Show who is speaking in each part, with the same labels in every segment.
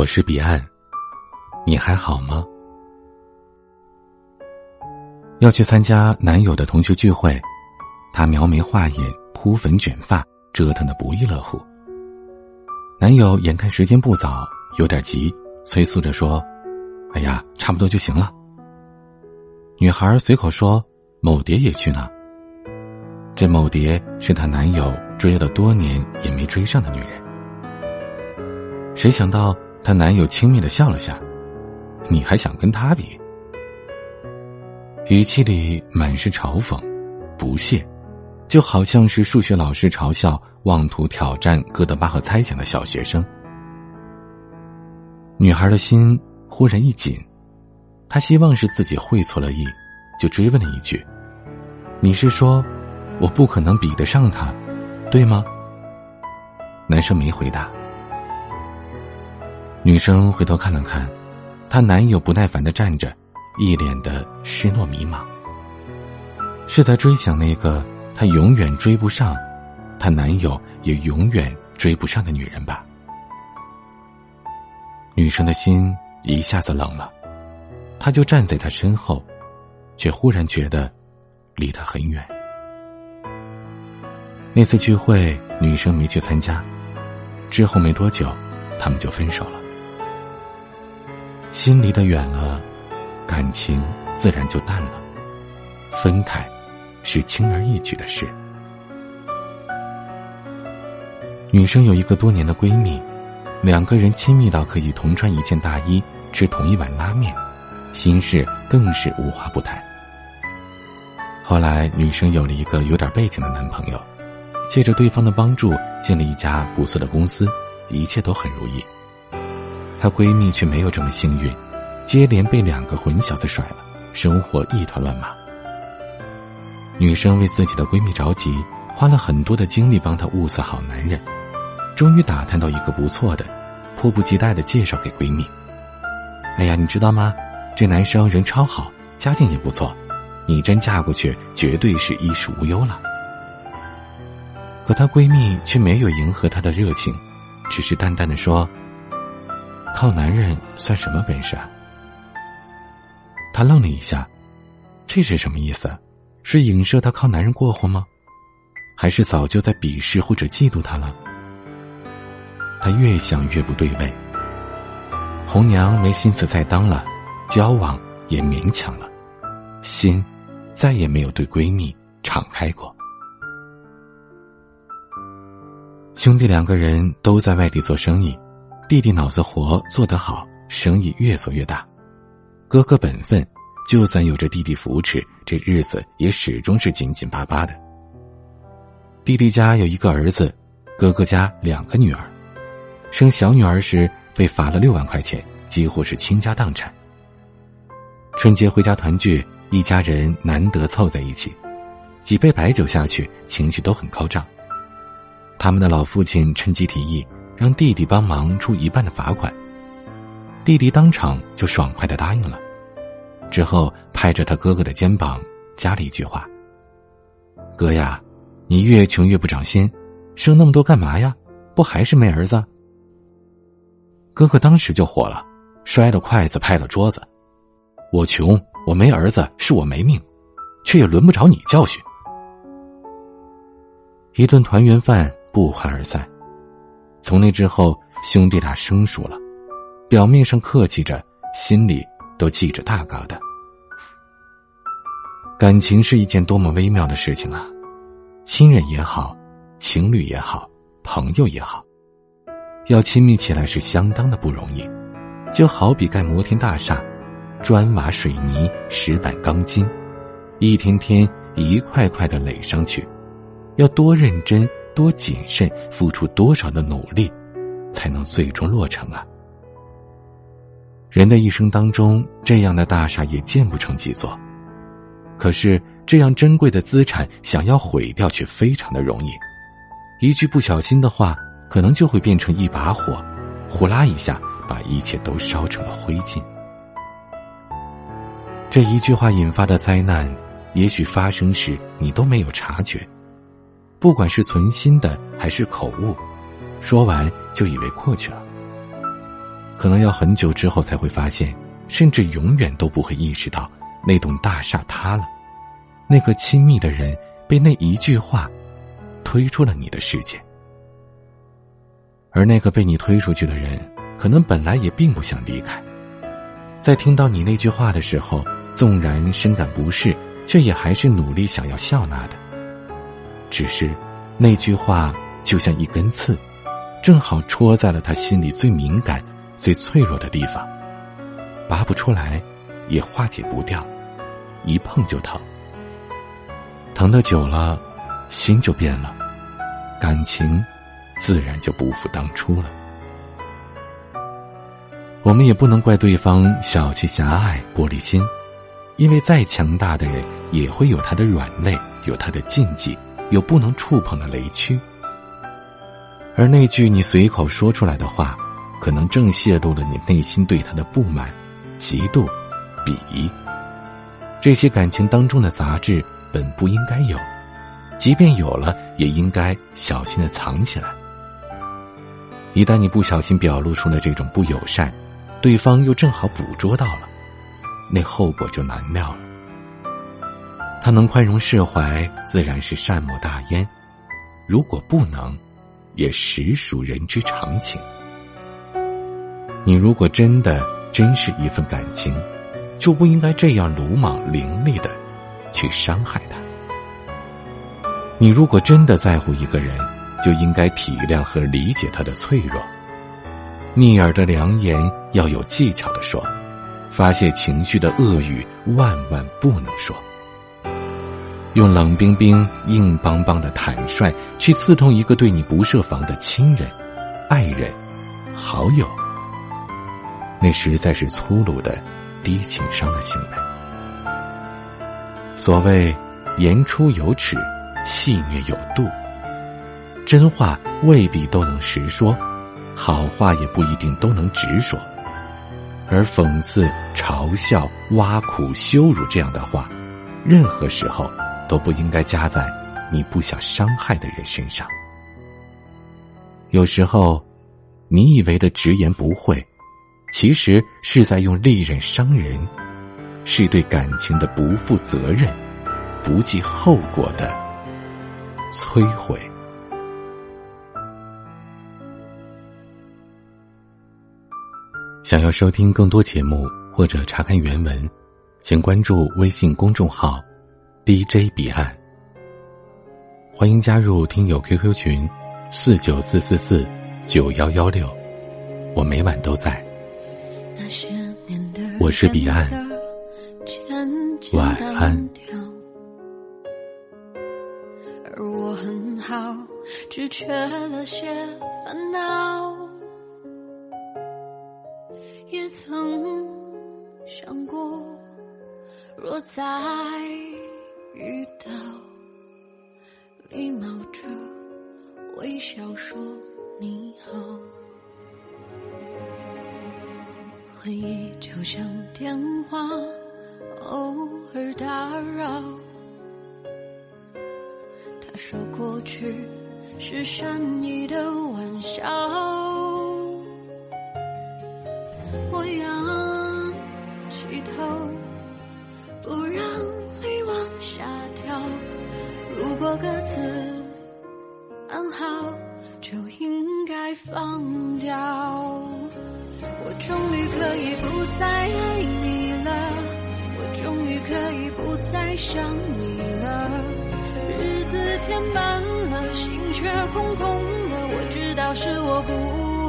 Speaker 1: 我是彼岸，你还好吗？要去参加男友的同学聚会，她描眉画眼、铺粉卷发，折腾的不亦乐乎。男友眼看时间不早，有点急，催促着说：“哎呀，差不多就行了。”女孩随口说：“某蝶也去呢。”这某蝶是她男友追了多年也没追上的女人。谁想到？她男友轻蔑的笑了下，你还想跟他比？语气里满是嘲讽、不屑，就好像是数学老师嘲笑妄图挑战哥德巴赫猜想的小学生。女孩的心忽然一紧，她希望是自己会错了意，就追问了一句：“你是说，我不可能比得上他，对吗？”男生没回答。女生回头看了看，她男友不耐烦的站着，一脸的失落迷茫。是在追想那个她永远追不上，她男友也永远追不上的女人吧？女生的心一下子冷了，她就站在他身后，却忽然觉得离他很远。那次聚会，女生没去参加，之后没多久，他们就分手了。心离得远了，感情自然就淡了。分开，是轻而易举的事。女生有一个多年的闺蜜，两个人亲密到可以同穿一件大衣，吃同一碗拉面，心事更是无话不谈。后来，女生有了一个有点背景的男朋友，借着对方的帮助，进了一家不错的公司，一切都很如意。她闺蜜却没有这么幸运，接连被两个混小子甩了，生活一团乱麻。女生为自己的闺蜜着急，花了很多的精力帮她物色好男人，终于打探到一个不错的，迫不及待的介绍给闺蜜。哎呀，你知道吗？这男生人超好，家境也不错，你真嫁过去绝对是衣食无忧了。可她闺蜜却没有迎合他的热情，只是淡淡的说。靠男人算什么本事啊？他愣了一下，这是什么意思？是影射他靠男人过活吗？还是早就在鄙视或者嫉妒他了？他越想越不对味。红娘没心思再当了，交往也勉强了，心再也没有对闺蜜敞开过。兄弟两个人都在外地做生意。弟弟脑子活做得好，生意越做越大。哥哥本分，就算有着弟弟扶持，这日子也始终是紧紧巴巴的。弟弟家有一个儿子，哥哥家两个女儿。生小女儿时被罚了六万块钱，几乎是倾家荡产。春节回家团聚，一家人难得凑在一起，几杯白酒下去，情绪都很高涨。他们的老父亲趁机提议。让弟弟帮忙出一半的罚款，弟弟当场就爽快的答应了，之后拍着他哥哥的肩膀，加了一句话：“哥呀，你越穷越不长心，生那么多干嘛呀？不还是没儿子？”哥哥当时就火了，摔了筷子，拍了桌子：“我穷，我没儿子，是我没命，却也轮不着你教训。”一顿团圆饭不欢而散。从那之后，兄弟俩生疏了，表面上客气着，心里都记着大疙瘩。感情是一件多么微妙的事情啊！亲人也好，情侣也好，朋友也好，要亲密起来是相当的不容易。就好比盖摩天大厦，砖瓦水泥石板钢筋，一天天一块块的垒上去，要多认真。多谨慎，付出多少的努力，才能最终落成啊？人的一生当中，这样的大厦也建不成几座。可是，这样珍贵的资产，想要毁掉却非常的容易。一句不小心的话，可能就会变成一把火，呼啦一下把一切都烧成了灰烬。这一句话引发的灾难，也许发生时你都没有察觉。不管是存心的还是口误，说完就以为过去了。可能要很久之后才会发现，甚至永远都不会意识到那栋大厦塌了，那个亲密的人被那一句话推出了你的世界，而那个被你推出去的人，可能本来也并不想离开，在听到你那句话的时候，纵然深感不适，却也还是努力想要笑纳的，只是那句话就像一根刺，正好戳在了他心里最敏感。最脆弱的地方，拔不出来，也化解不掉，一碰就疼。疼的久了，心就变了，感情自然就不复当初了。我们也不能怪对方小气狭隘、玻璃心，因为再强大的人也会有他的软肋，有他的禁忌，有不能触碰的雷区。而那句你随口说出来的话。可能正泄露了你内心对他的不满、嫉妒、鄙夷。这些感情当中的杂质本不应该有，即便有了，也应该小心的藏起来。一旦你不小心表露出了这种不友善，对方又正好捕捉到了，那后果就难料了。他能宽容释怀，自然是善莫大焉；如果不能，也实属人之常情。你如果真的珍视一份感情，就不应该这样鲁莽凌厉的去伤害他。你如果真的在乎一个人，就应该体谅和理解他的脆弱。逆耳的良言要有技巧的说，发泄情绪的恶语万万不能说。用冷冰冰、硬邦邦的坦率去刺痛一个对你不设防的亲人、爱人、好友。那实在是粗鲁的、低情商的行为。所谓言出有尺，戏谑有度。真话未必都能实说，好话也不一定都能直说。而讽刺、嘲笑、挖苦、羞辱这样的话，任何时候都不应该加在你不想伤害的人身上。有时候，你以为的直言不讳。其实是在用利刃伤人，是对感情的不负责任、不计后果的摧毁。想要收听更多节目或者查看原文，请关注微信公众号 “DJ 彼岸”。欢迎加入听友 QQ 群：四九四四四九幺幺六，我每晚都在。我是彼岸，晚安。
Speaker 2: 而我很好，只缺了些烦恼。也曾想过，若再遇到，礼貌着微笑说你好。回忆就像电话，偶尔打扰。他说过去是善意的玩笑，我仰起头，不让。果各自安好，就应该放掉。我终于可以不再爱你了，我终于可以不再想你了。日子填满了，心却空空的。我知道是我不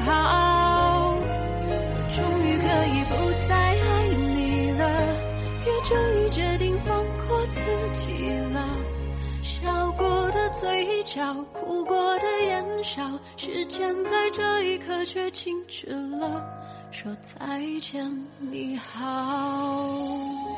Speaker 2: 好。我终于可以不再爱你了，也终于决定放过自己了。嘴角，哭过的眼梢，时间在这一刻却静止了。说再见，你好。